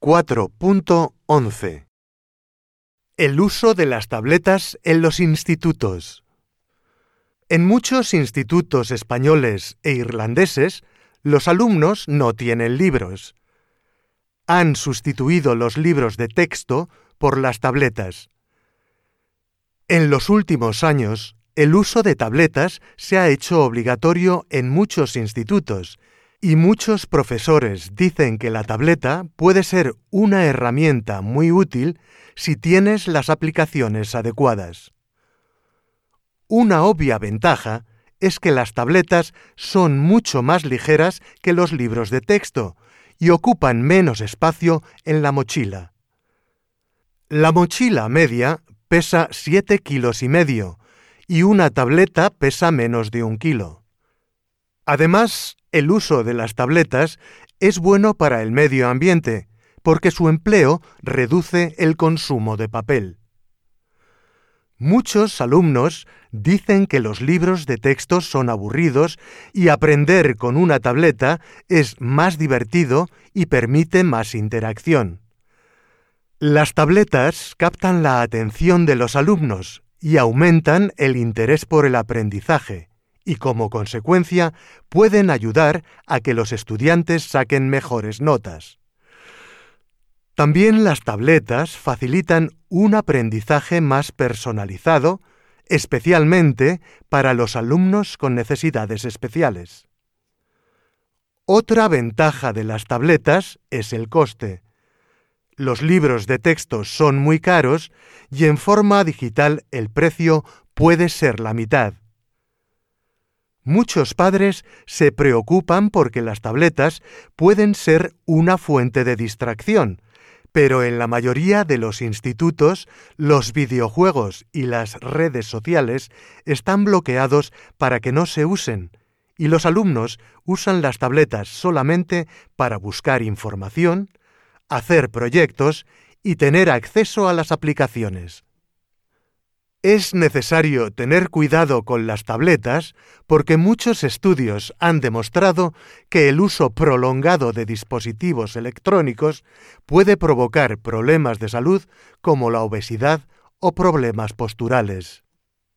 4.11 El uso de las tabletas en los institutos. En muchos institutos españoles e irlandeses, los alumnos no tienen libros. Han sustituido los libros de texto por las tabletas. En los últimos años, el uso de tabletas se ha hecho obligatorio en muchos institutos y muchos profesores dicen que la tableta puede ser una herramienta muy útil si tienes las aplicaciones adecuadas. Una obvia ventaja es que las tabletas son mucho más ligeras que los libros de texto y ocupan menos espacio en la mochila. La mochila media pesa 7 kilos y medio y una tableta pesa menos de un kilo. Además, el uso de las tabletas es bueno para el medio ambiente, porque su empleo reduce el consumo de papel. Muchos alumnos dicen que los libros de texto son aburridos y aprender con una tableta es más divertido y permite más interacción. Las tabletas captan la atención de los alumnos y aumentan el interés por el aprendizaje y como consecuencia pueden ayudar a que los estudiantes saquen mejores notas. También las tabletas facilitan un aprendizaje más personalizado, especialmente para los alumnos con necesidades especiales. Otra ventaja de las tabletas es el coste. Los libros de texto son muy caros y en forma digital el precio puede ser la mitad. Muchos padres se preocupan porque las tabletas pueden ser una fuente de distracción, pero en la mayoría de los institutos los videojuegos y las redes sociales están bloqueados para que no se usen, y los alumnos usan las tabletas solamente para buscar información, hacer proyectos y tener acceso a las aplicaciones. Es necesario tener cuidado con las tabletas porque muchos estudios han demostrado que el uso prolongado de dispositivos electrónicos puede provocar problemas de salud como la obesidad o problemas posturales.